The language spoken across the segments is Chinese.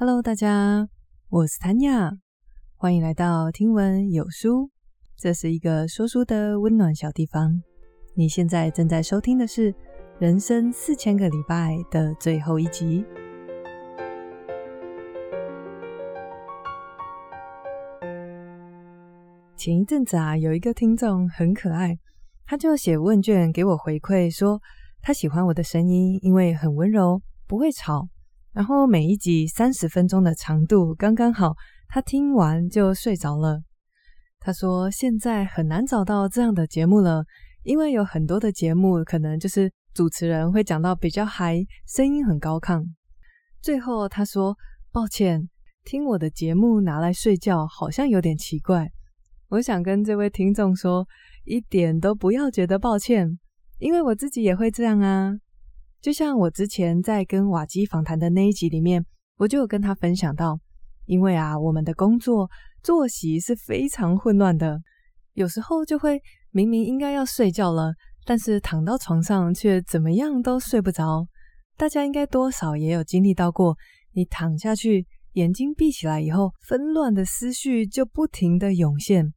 Hello，大家，我是谭雅，欢迎来到听闻有书。这是一个说书的温暖小地方。你现在正在收听的是《人生四千个礼拜》的最后一集。前一阵子啊，有一个听众很可爱，他就写问卷给我回馈，说他喜欢我的声音，因为很温柔，不会吵。然后每一集三十分钟的长度刚刚好，他听完就睡着了。他说现在很难找到这样的节目了，因为有很多的节目可能就是主持人会讲到比较嗨，声音很高亢。最后他说抱歉，听我的节目拿来睡觉好像有点奇怪。我想跟这位听众说，一点都不要觉得抱歉，因为我自己也会这样啊。就像我之前在跟瓦基访谈的那一集里面，我就有跟他分享到，因为啊，我们的工作作息是非常混乱的，有时候就会明明应该要睡觉了，但是躺到床上却怎么样都睡不着。大家应该多少也有经历到过，你躺下去，眼睛闭起来以后，纷乱的思绪就不停地涌现，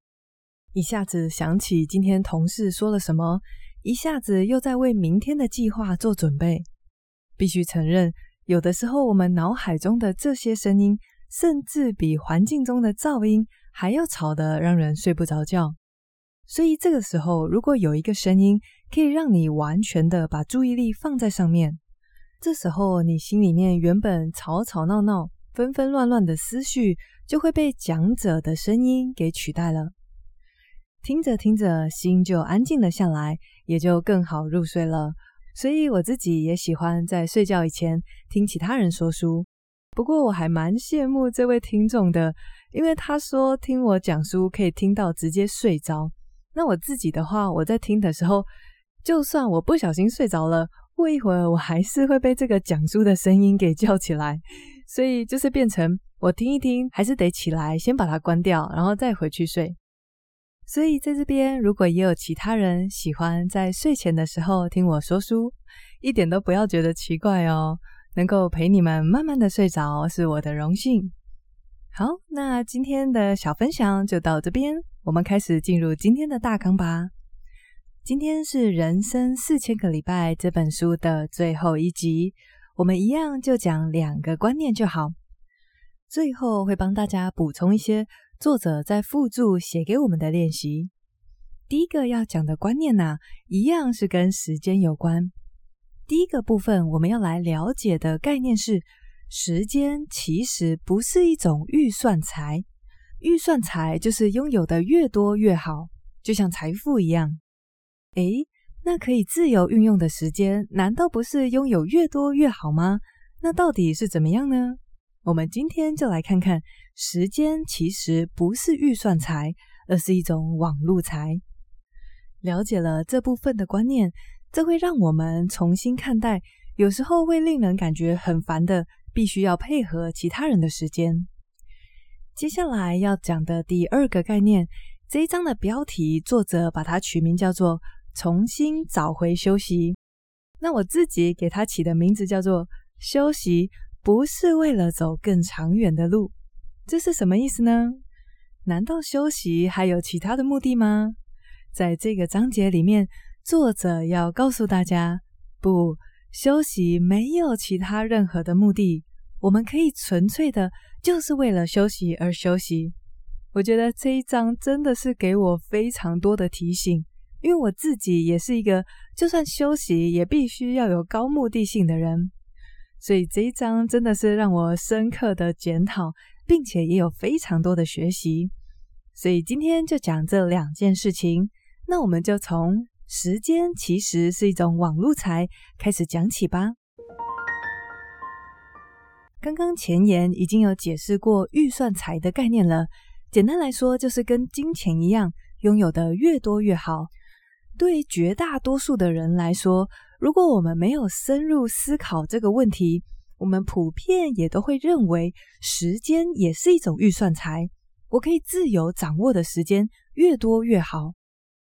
一下子想起今天同事说了什么。一下子又在为明天的计划做准备。必须承认，有的时候我们脑海中的这些声音，甚至比环境中的噪音还要吵得让人睡不着觉。所以这个时候，如果有一个声音可以让你完全的把注意力放在上面，这时候你心里面原本吵吵闹闹、纷纷乱乱的思绪，就会被讲者的声音给取代了。听着听着，心就安静了下来。也就更好入睡了，所以我自己也喜欢在睡觉以前听其他人说书。不过我还蛮羡慕这位听众的，因为他说听我讲书可以听到直接睡着。那我自己的话，我在听的时候，就算我不小心睡着了，过一会儿我还是会被这个讲书的声音给叫起来，所以就是变成我听一听，还是得起来先把它关掉，然后再回去睡。所以在这边，如果也有其他人喜欢在睡前的时候听我说书，一点都不要觉得奇怪哦。能够陪你们慢慢的睡着，是我的荣幸。好，那今天的小分享就到这边，我们开始进入今天的大纲吧。今天是《人生四千个礼拜》这本书的最后一集，我们一样就讲两个观念就好，最后会帮大家补充一些。作者在附注写给我们的练习，第一个要讲的观念呢、一样是跟时间有关。第一个部分我们要来了解的概念是，时间其实不是一种预算财，预算财就是拥有的越多越好，就像财富一样。诶，那可以自由运用的时间，难道不是拥有越多越好吗？那到底是怎么样呢？我们今天就来看看，时间其实不是预算财，而是一种网路财。了解了这部分的观念，这会让我们重新看待，有时候会令人感觉很烦的，必须要配合其他人的时间。接下来要讲的第二个概念，这一章的标题，作者把它取名叫做“重新找回休息”。那我自己给它起的名字叫做“休息”。不是为了走更长远的路，这是什么意思呢？难道休息还有其他的目的吗？在这个章节里面，作者要告诉大家，不，休息没有其他任何的目的，我们可以纯粹的就是为了休息而休息。我觉得这一章真的是给我非常多的提醒，因为我自己也是一个就算休息也必须要有高目的性的人。所以这一章真的是让我深刻的检讨，并且也有非常多的学习。所以今天就讲这两件事情。那我们就从时间其实是一种网路财开始讲起吧。刚刚前言已经有解释过预算财的概念了。简单来说，就是跟金钱一样，拥有的越多越好。对绝大多数的人来说，如果我们没有深入思考这个问题，我们普遍也都会认为时间也是一种预算财。我可以自由掌握的时间越多越好，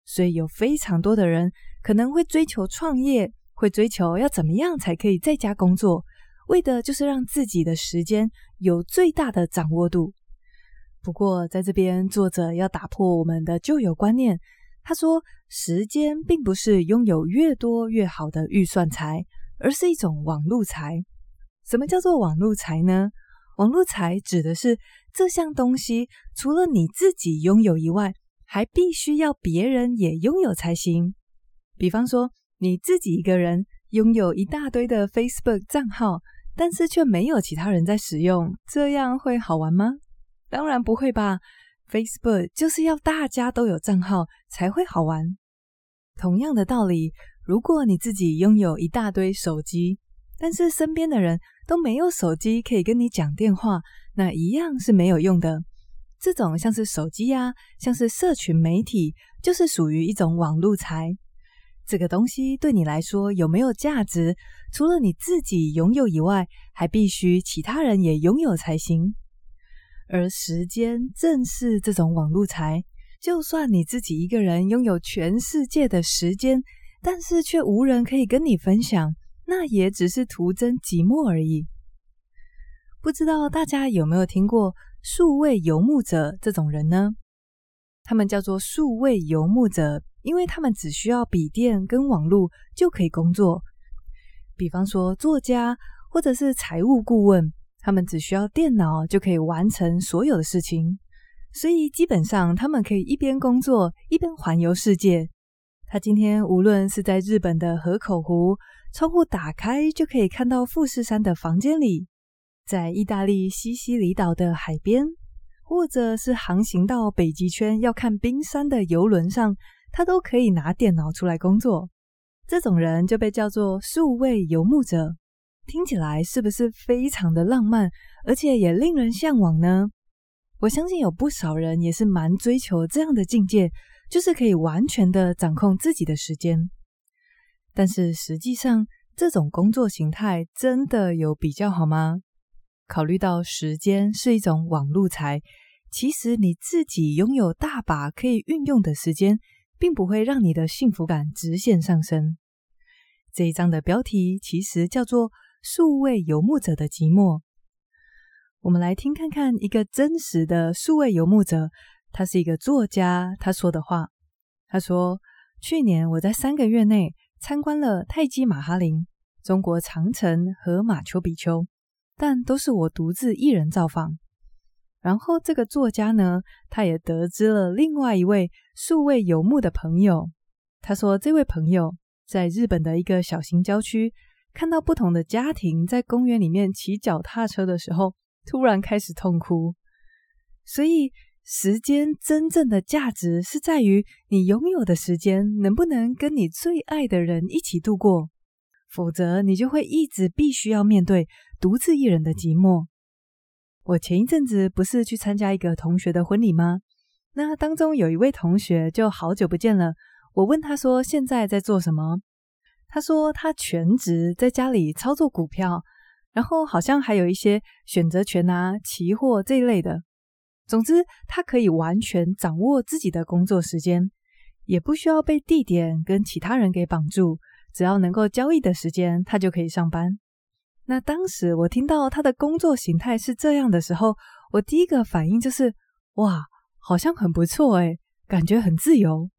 所以有非常多的人可能会追求创业，会追求要怎么样才可以在家工作，为的就是让自己的时间有最大的掌握度。不过，在这边作者要打破我们的旧有观念，他说，时间并不是拥有越多越好的预算财，而是一种网路财。什么叫做网路财呢？网路财指的是这项东西除了你自己拥有以外，还必须要别人也拥有才行。比方说，你自己一个人拥有一大堆的 Facebook 账号，但是却没有其他人在使用，这样会好玩吗？当然不会吧。Facebook 就是要大家都有账号才会好玩。同样的道理，如果你自己拥有一大堆手机，但是身边的人都没有手机可以跟你讲电话，那一样是没有用的。这种像是手机啊，像是社群媒体，就是属于一种网路财。这个东西对你来说有没有价值？除了你自己拥有以外，还必须其他人也拥有才行。而时间正是这种网路财。就算你自己一个人拥有全世界的时间，但是却无人可以跟你分享。那也只是徒增寂寞而已。不知道大家有没有听过数位游牧者这种人呢？他们叫做数位游牧者，因为他们只需要笔电跟网络就可以工作。比方说作家或者是财务顾问，他们只需要电脑就可以完成所有的事情。所以基本上他们可以一边工作一边环游世界。他今天无论是在日本的河口湖，窗户打开就可以看到富士山的房间里，在意大利西西里岛的海边，或者是航行到北极圈要看冰山的游轮上，他都可以拿电脑出来工作。这种人就被叫做数位游牧者。听起来是不是非常的浪漫，而且也令人向往呢？我相信有不少人也是蛮追求这样的境界，就是可以完全的掌控自己的时间。但是实际上，这种工作形态真的有比较好吗？考虑到时间是一种网路财，其实你自己拥有大把可以运用的时间，并不会让你的幸福感直线上升。这一章的标题其实叫做“数位游牧者的寂寞”。我们来听看看一个真实的数位游牧者，他是一个作家，他说的话。他说：“去年我在三个月内。”参观了泰姬玛哈陵、中国长城和马丘比丘，但都是我独自一人造访。然后这个作家呢，他也得知了另外一位数位游牧的朋友。他说，这位朋友在日本的一个小型郊区，看到不同的家庭在公园里面骑脚踏车的时候，突然开始痛哭。所以。时间真正的价值是在于你拥有的时间能不能跟你最爱的人一起度过，否则你就会一直必须要面对独自一人的寂寞。我前一阵子不是去参加一个同学的婚礼吗？那当中有一位同学就好久不见了，我问他说现在在做什么？他说他全职在家里操作股票，然后好像还有一些选择权啊、期货这一类的。总之，他可以完全掌握自己的工作时间，也不需要被地点跟其他人给绑住。只要能够交易的时间，他就可以上班。那当时我听到他的工作形态是这样的时候，我第一个反应就是：哇，好像很不错诶，感觉很自由。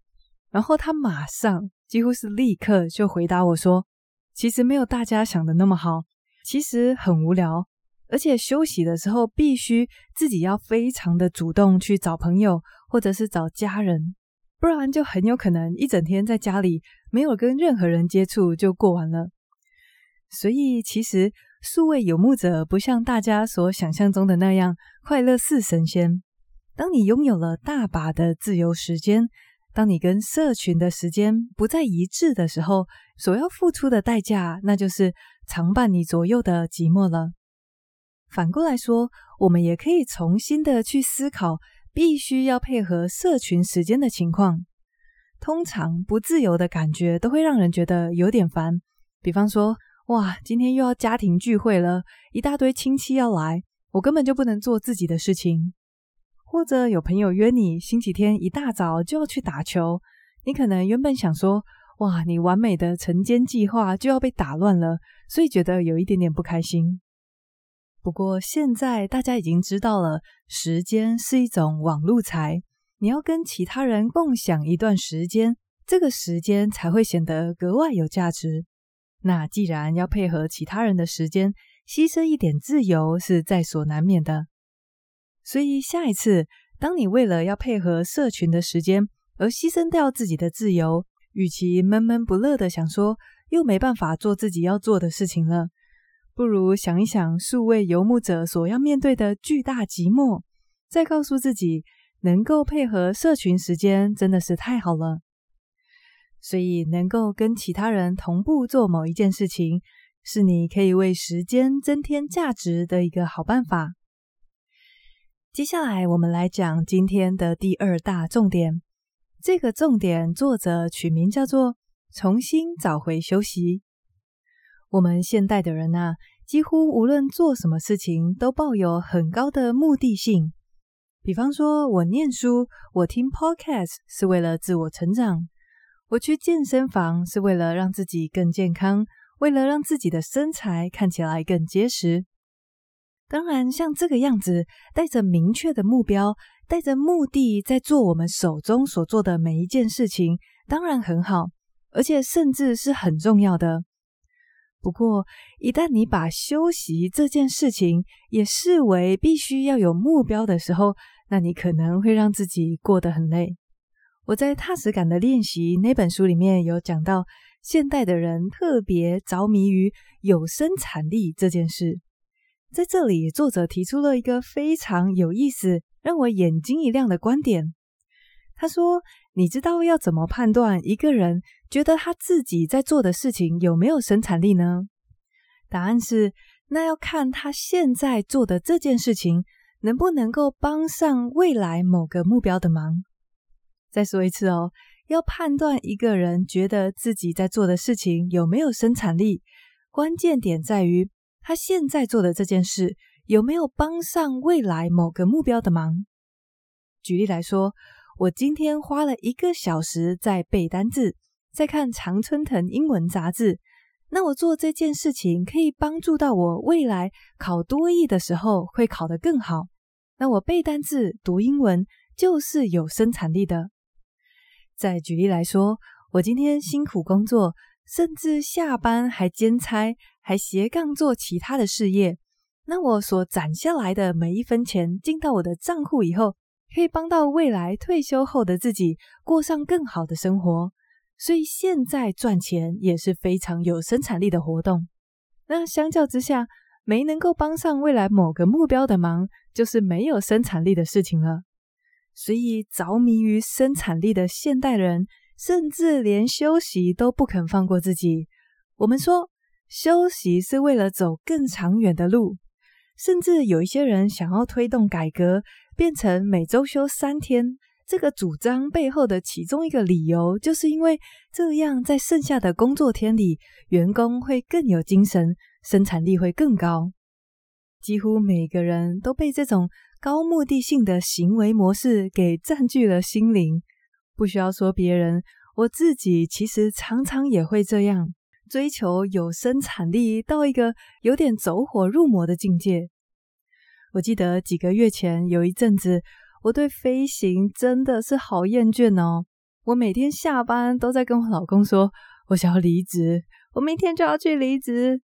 然后他马上几乎是立刻就回答我说：其实没有大家想的那么好，其实很无聊。而且休息的时候，必须自己要非常的主动去找朋友，或者是找家人，不然就很有可能一整天在家里没有跟任何人接触就过完了。所以，其实数位游牧者不像大家所想象中的那样快乐似神仙。当你拥有了大把的自由时间，当你跟社群的时间不再一致的时候，所要付出的代价，那就是常伴你左右的寂寞了。反过来说，我们也可以重新的去思考，必须要配合社群时间的情况。通常不自由的感觉都会让人觉得有点烦。比方说，哇，今天又要家庭聚会了，一大堆亲戚要来，我根本就不能做自己的事情。或者有朋友约你，星期天一大早就要去打球，你可能原本想说，哇，你完美的晨间计划就要被打乱了，所以觉得有一点点不开心。不过现在大家已经知道了，时间是一种网路财，你要跟其他人共享一段时间，这个时间才会显得格外有价值。那既然要配合其他人的时间，牺牲一点自由是在所难免的。所以下一次，当你为了要配合社群的时间而牺牲掉自己的自由，与其闷闷不乐的想说又没办法做自己要做的事情了，不如想一想数位游牧者所要面对的巨大寂寞，再告诉自己能够配合社群时间真的是太好了。所以，能够跟其他人同步做某一件事情，是你可以为时间增添价值的一个好办法。接下来，我们来讲今天的第二大重点。这个重点，作者取名叫做“重新找回休息”。我们现代的人啊，几乎无论做什么事情，都抱有很高的目的性。比方说，我念书，我听 Podcast 是为了自我成长。我去健身房是为了让自己更健康，为了让自己的身材看起来更结实。当然，像这个样子，带着明确的目标，带着目的，在做我们手中所做的每一件事情，当然很好，而且甚至是很重要的。不过，一旦你把休息这件事情也视为必须要有目标的时候，那你可能会让自己过得很累。我在《踏实感的练习》那本书里面有讲到，现代的人特别着迷于有生产力这件事。在这里，作者提出了一个非常有意思、让我眼睛一亮的观点。他说：“你知道要怎么判断一个人觉得他自己在做的事情有没有生产力呢？答案是，那要看他现在做的这件事情能不能够帮上未来某个目标的忙。”再说一次哦，要判断一个人觉得自己在做的事情有没有生产力，关键点在于他现在做的这件事有没有帮上未来某个目标的忙。举例来说，我今天花了一个小时在背单字，在看常春藤英文杂志，那我做这件事情可以帮助到我未来考多益的时候会考得更好。那我背单字、读英文就是有生产力的。再举例来说，我今天辛苦工作，甚至下班还兼差，还斜杠做其他的事业。那我所攒下来的每一分钱进到我的账户以后，可以帮到未来退休后的自己过上更好的生活。所以现在赚钱也是非常有生产力的活动。那相较之下，没能够帮上未来某个目标的忙，就是没有生产力的事情了。所以，着迷于生产力的现代人，甚至连休息都不肯放过自己。我们说，休息是为了走更长远的路。甚至有一些人想要推动改革，变成每周休三天。这个主张背后的其中一个理由，就是因为这样，在剩下的工作天里，员工会更有精神，生产力会更高。几乎每个人都被这种高目的性的行为模式给占据了心灵，不需要说别人，我自己其实常常也会这样追求有生产力到一个有点走火入魔的境界。我记得几个月前有一阵子，我对飞行真的是好厌倦哦，我每天下班都在跟我老公说，我想要离职，我明天就要去离职。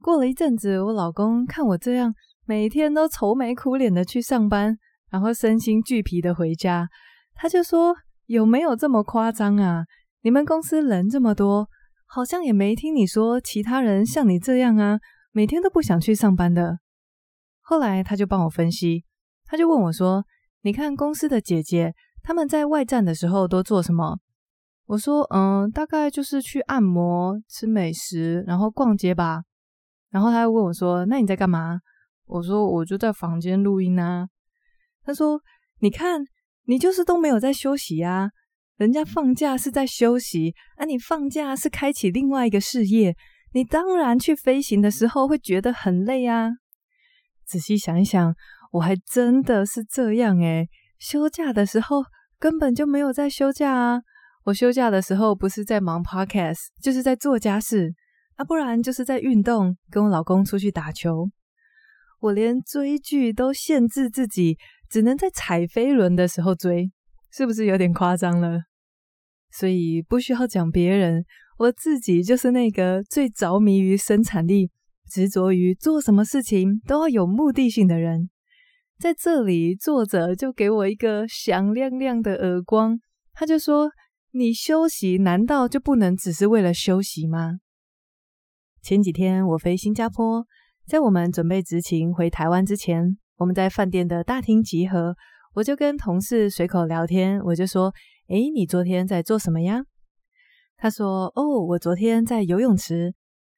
过了一阵子，我老公看我这样。每天都愁眉苦脸的去上班，然后身心俱疲的回家，他就说：“有没有这么夸张啊？你们公司人这么多，好像也没听你说其他人像你这样啊，每天都不想去上班的。”后来他就帮我分析，他就问我说：“你看公司的姐姐，他们在外站的时候都做什么？”我说：“嗯，大概就是去按摩、吃美食，然后逛街吧。”然后他又问我说：“那你在干嘛？”我说我就在房间录音啊。他说：“你看，你就是都没有在休息啊。人家放假是在休息，而、啊、你放假是开启另外一个事业。你当然去飞行的时候会觉得很累啊。仔细想一想，我还真的是这样诶。休假的时候根本就没有在休假啊。我休假的时候不是在忙 podcast，就是在做家事。啊，不然就是在运动，跟我老公出去打球。我连追剧都限制自己，只能在踩飞轮的时候追，是不是有点夸张了？所以不需要讲别人，我自己就是那个最着迷于生产力、执着于做什么事情都要有目的性的人。在这里，作者就给我一个响亮亮的耳光，他就说：“你休息难道就不能只是为了休息吗？”前几天我飞新加坡，在我们准备执勤回台湾之前，我们在饭店的大厅集合，我就跟同事随口聊天，我就说：“诶，你昨天在做什么呀？”他说：“哦，我昨天在游泳池。”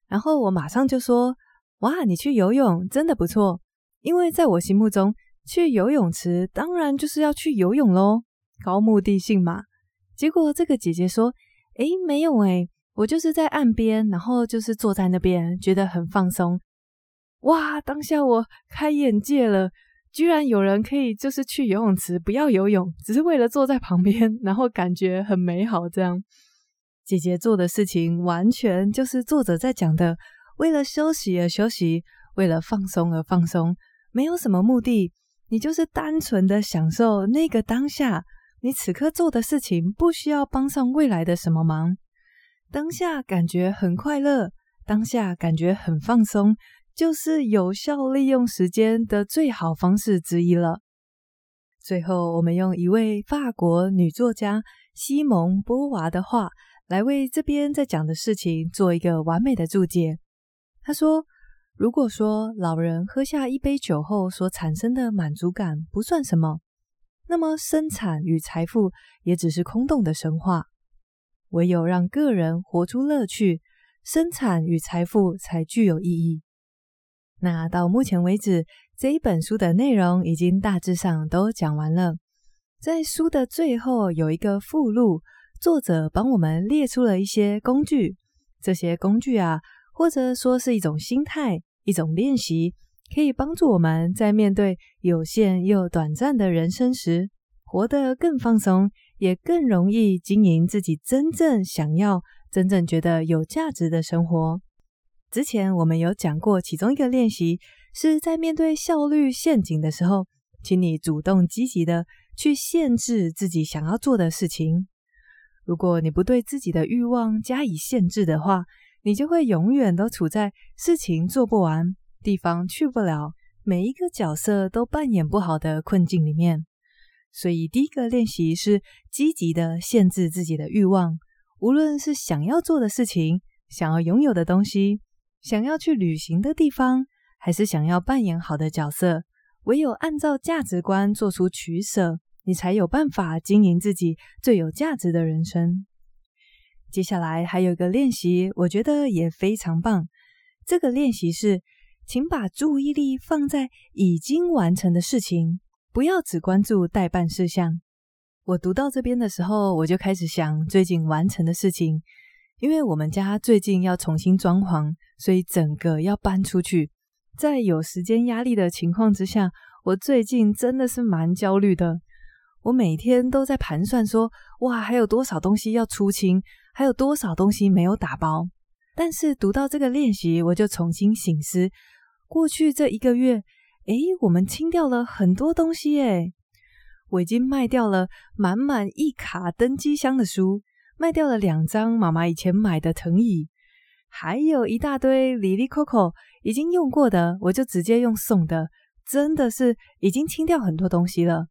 然后我马上就说：“哇，你去游泳真的不错，因为在我心目中，去游泳池当然就是要去游泳喽，高目的性嘛。”结果这个姐姐说：“诶，没有诶。”我就是在岸边，然后就是坐在那边，觉得很放松。哇！当下我开眼界了，居然有人可以就是去游泳池不要游泳，只是为了坐在旁边，然后感觉很美好。这样，姐姐做的事情完全就是作者在讲的，为了休息而休息，为了放松而放松，没有什么目的，你就是单纯的享受那个当下，你此刻做的事情不需要帮上未来的什么忙。当下感觉很快乐，当下感觉很放松，就是有效利用时间的最好方式之一了。最后，我们用一位法国女作家西蒙波娃的话来为这边在讲的事情做一个完美的注解。他说：“如果说老人喝下一杯酒后所产生的满足感不算什么，那么生产与财富也只是空洞的神话。”唯有让个人活出乐趣，生产与财富才具有意义。那到目前为止，这一本书的内容已经大致上都讲完了。在书的最后有一个附录，作者帮我们列出了一些工具。这些工具啊，或者说是一种心态、一种练习，可以帮助我们在面对有限又短暂的人生时，活得更放松。也更容易经营自己真正想要、真正觉得有价值的生活。之前我们有讲过，其中一个练习是在面对效率陷阱的时候，请你主动积极的去限制自己想要做的事情。如果你不对自己的欲望加以限制的话，你就会永远都处在事情做不完、地方去不了、每一个角色都扮演不好的困境里面。所以，第一个练习是积极的限制自己的欲望，无论是想要做的事情、想要拥有的东西、想要去旅行的地方，还是想要扮演好的角色。唯有按照价值观做出取舍，你才有办法经营自己最有价值的人生。接下来还有一个练习，我觉得也非常棒。这个练习是，请把注意力放在已经完成的事情。不要只关注待办事项。我读到这边的时候，我就开始想最近完成的事情。因为我们家最近要重新装潢，所以整个要搬出去。在有时间压力的情况之下，我最近真的是蛮焦虑的。我每天都在盘算说，哇，还有多少东西要出清，还有多少东西没有打包。但是读到这个练习，我就重新醒思，过去这一个月。诶，我们清掉了很多东西诶，我已经卖掉了满满一卡登机箱的书，卖掉了两张妈妈以前买的藤椅，还有一大堆哩哩扣扣已经用过的，我就直接用送的，真的是已经清掉很多东西了。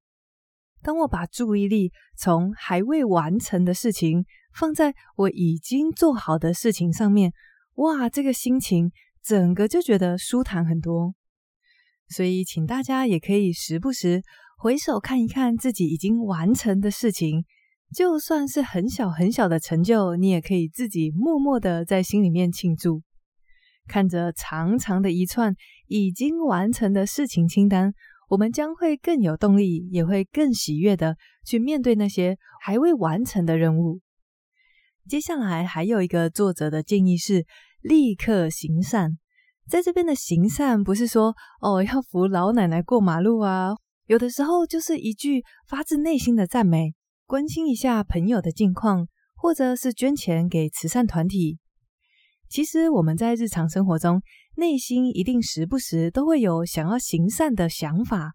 当我把注意力从还未完成的事情放在我已经做好的事情上面，哇，这个心情整个就觉得舒坦很多。所以，请大家也可以时不时回首看一看自己已经完成的事情，就算是很小很小的成就，你也可以自己默默的在心里面庆祝。看着长长的一串已经完成的事情清单，我们将会更有动力，也会更喜悦的去面对那些还未完成的任务。接下来还有一个作者的建议是：立刻行善。在这边的行善不是说哦，要扶老奶奶过马路啊，有的时候就是一句发自内心的赞美，关心一下朋友的近况，或者是捐钱给慈善团体。其实我们在日常生活中，内心一定时不时都会有想要行善的想法。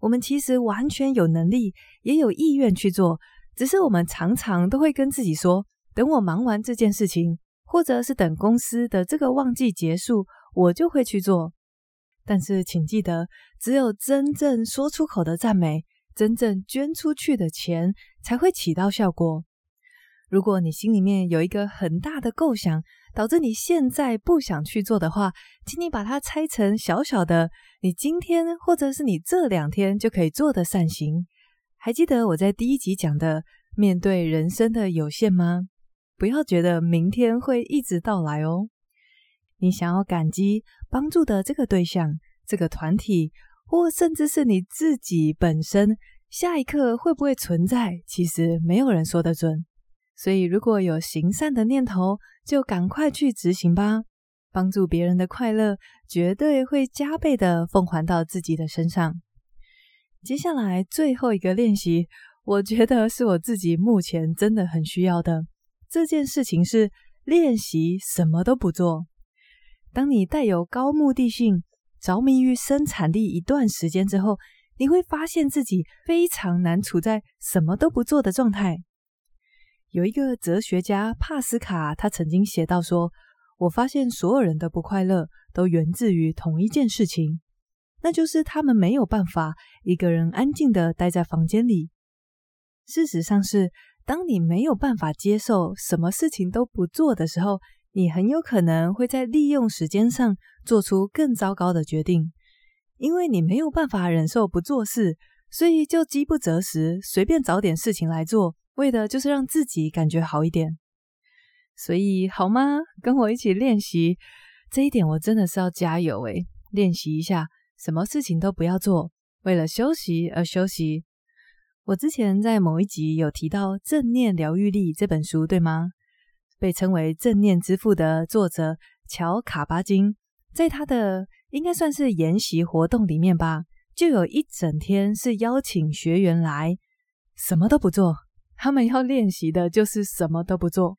我们其实完全有能力，也有意愿去做，只是我们常常都会跟自己说：“等我忙完这件事情，或者是等公司的这个旺季结束，我就会去做。”但是请记得，只有真正说出口的赞美，真正捐出去的钱，才会起到效果。如果你心里面有一个很大的构想，导致你现在不想去做的话，请你把它拆成小小的，你今天或者是你这两天就可以做的善行。还记得我在第一集讲的面对人生的有限吗？不要觉得明天会一直到来哦。你想要感激帮助的这个对象、这个团体，或甚至是你自己本身，下一刻会不会存在？其实没有人说得准。所以，如果有行善的念头，就赶快去执行吧。帮助别人的快乐，绝对会加倍的奉还到自己的身上。接下来最后一个练习，我觉得是我自己目前真的很需要的。这件事情是练习什么都不做。当你带有高目的性，着迷于生产力一段时间之后，你会发现自己非常难处在什么都不做的状态。有一个哲学家帕斯卡，他曾经写到说：“我发现所有人的不快乐都源自于同一件事情，那就是他们没有办法一个人安静的待在房间里。事实上是，当你没有办法接受什么事情都不做的时候，你很有可能会在利用时间上做出更糟糕的决定，因为你没有办法忍受不做事，所以就饥不择食，随便找点事情来做。”为的就是让自己感觉好一点，所以好吗？跟我一起练习这一点，我真的是要加油诶！练习一下，什么事情都不要做，为了休息而休息。我之前在某一集有提到《正念疗愈力》这本书，对吗？被称为正念之父的作者乔卡巴金，在他的应该算是研习活动里面吧，就有一整天是邀请学员来，什么都不做。他们要练习的就是什么都不做。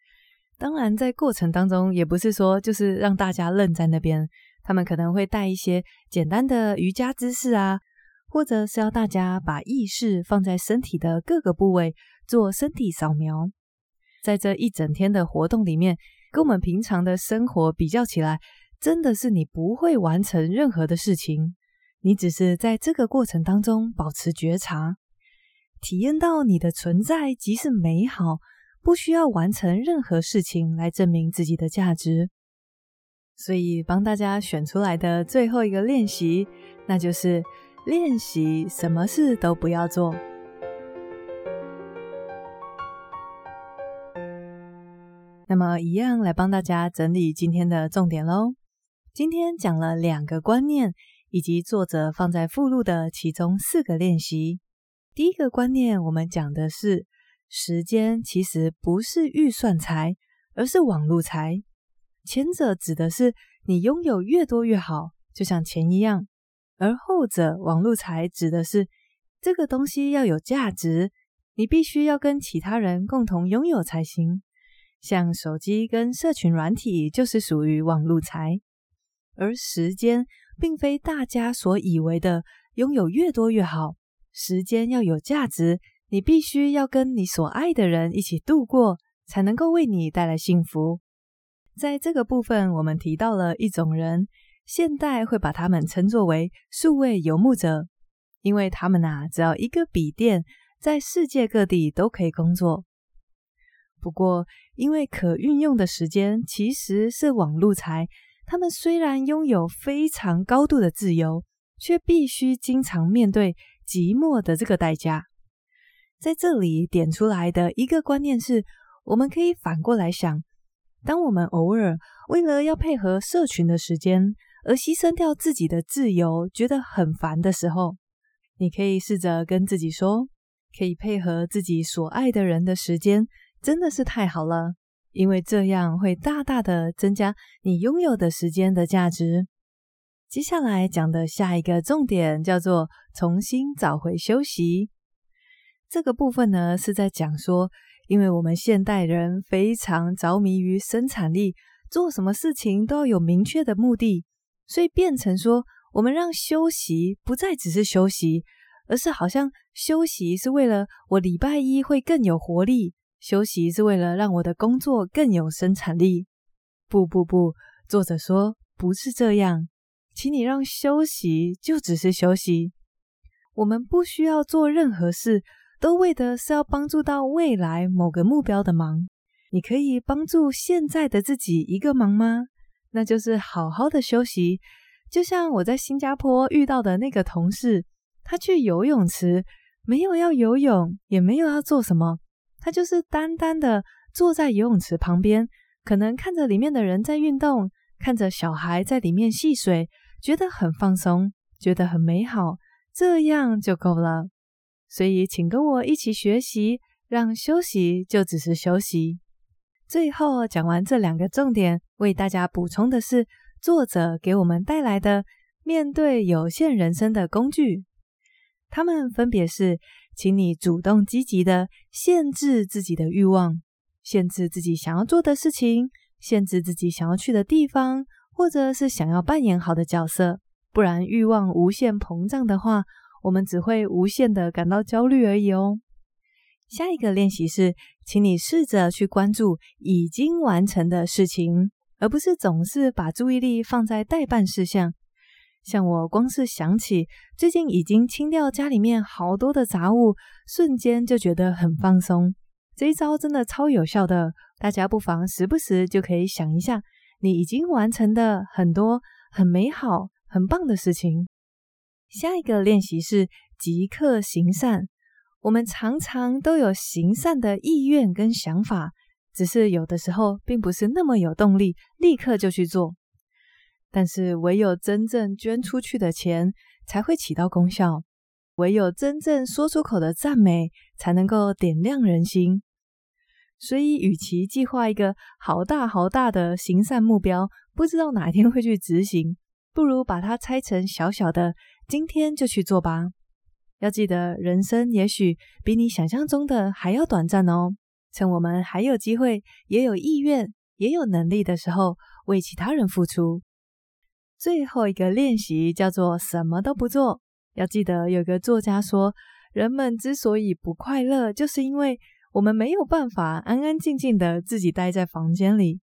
当然，在过程当中也不是说就是让大家愣在那边。他们可能会带一些简单的瑜伽姿势啊，或者是要大家把意识放在身体的各个部位做身体扫描。在这一整天的活动里面，跟我们平常的生活比较起来，真的是你不会完成任何的事情，你只是在这个过程当中保持觉察。体验到你的存在即是美好，不需要完成任何事情来证明自己的价值。所以帮大家选出来的最后一个练习，那就是练习什么事都不要做。那么一样来帮大家整理今天的重点喽。今天讲了两个观念，以及作者放在附录的其中四个练习。第一个观念，我们讲的是时间其实不是预算财，而是网路财。前者指的是你拥有越多越好，就像钱一样；而后者网路财指的是这个东西要有价值，你必须要跟其他人共同拥有才行。像手机跟社群软体就是属于网路财，而时间并非大家所以为的拥有越多越好。时间要有价值，你必须要跟你所爱的人一起度过，才能够为你带来幸福。在这个部分，我们提到了一种人，现代会把他们称作为数位游牧者，因为他们啊，只要一个笔电，在世界各地都可以工作。不过，因为可运用的时间其实是网路财，他们虽然拥有非常高度的自由，却必须经常面对。寂寞的这个代价，在这里点出来的一个观念是，我们可以反过来想：当我们偶尔为了要配合社群的时间而牺牲掉自己的自由，觉得很烦的时候，你可以试着跟自己说，可以配合自己所爱的人的时间，真的是太好了，因为这样会大大的增加你拥有的时间的价值。接下来讲的下一个重点叫做重新找回休息。这个部分呢，是在讲说，因为我们现代人非常着迷于生产力，做什么事情都要有明确的目的，所以变成说，我们让休息不再只是休息，而是好像休息是为了我礼拜一会更有活力，休息是为了让我的工作更有生产力。不不不，作者说不是这样，请你让休息就只是休息。我们不需要做任何事，都为的是要帮助到未来某个目标的忙。你可以帮助现在的自己一个忙吗？那就是好好的休息。就像我在新加坡遇到的那个同事，他去游泳池，没有要游泳，也没有要做什么，他就是单单的坐在游泳池旁边，可能看着里面的人在运动，看着小孩在里面戏水，觉得很放松，觉得很美好。这样就够了，所以请跟我一起学习，让休息就只是休息。最后讲完这两个重点，为大家补充的是，作者给我们带来的面对有限人生的工具，他们分别是：请你主动积极的限制自己的欲望，限制自己想要做的事情，限制自己想要去的地方，或者是想要扮演好的角色。不然，欲望无限膨胀的话，我们只会无限的感到焦虑而已哦。下一个练习是，请你试着去关注已经完成的事情，而不是总是把注意力放在待办事项。像我光是想起最近已经清掉家里面好多的杂物，瞬间就觉得很放松。这一招真的超有效的，大家不妨时不时就可以想一下，你已经完成的很多很美好。很棒的事情。下一个练习是即刻行善。我们常常都有行善的意愿跟想法，只是有的时候并不是那么有动力，立刻就去做。但是唯有真正捐出去的钱，才会起到功效。唯有真正说出口的赞美，才能够点亮人心。所以，与其计划一个好大好大的行善目标，不知道哪天会去执行。不如把它拆成小小的，今天就去做吧。要记得，人生也许比你想象中的还要短暂哦。趁我们还有机会、也有意愿、也有能力的时候，为其他人付出。最后一个练习叫做什么都不做。要记得，有个作家说，人们之所以不快乐，就是因为我们没有办法安安静静的自己待在房间里。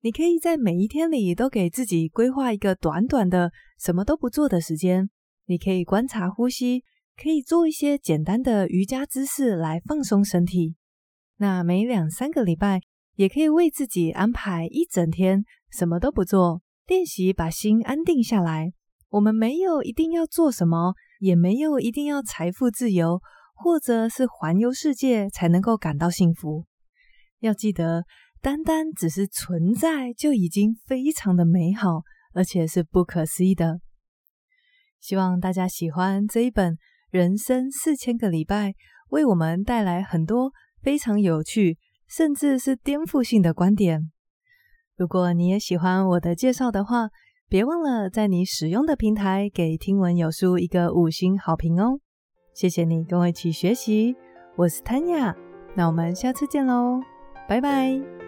你可以在每一天里都给自己规划一个短短的什么都不做的时间。你可以观察呼吸，可以做一些简单的瑜伽姿势来放松身体。那每两三个礼拜，也可以为自己安排一整天什么都不做，练习把心安定下来。我们没有一定要做什么，也没有一定要财富自由，或者是环游世界才能够感到幸福。要记得。单单只是存在就已经非常的美好，而且是不可思议的。希望大家喜欢这一本《人生四千个礼拜》，为我们带来很多非常有趣，甚至是颠覆性的观点。如果你也喜欢我的介绍的话，别忘了在你使用的平台给听闻有书一个五星好评哦。谢谢你跟我一起学习，我是 Tanya，那我们下次见喽，拜拜。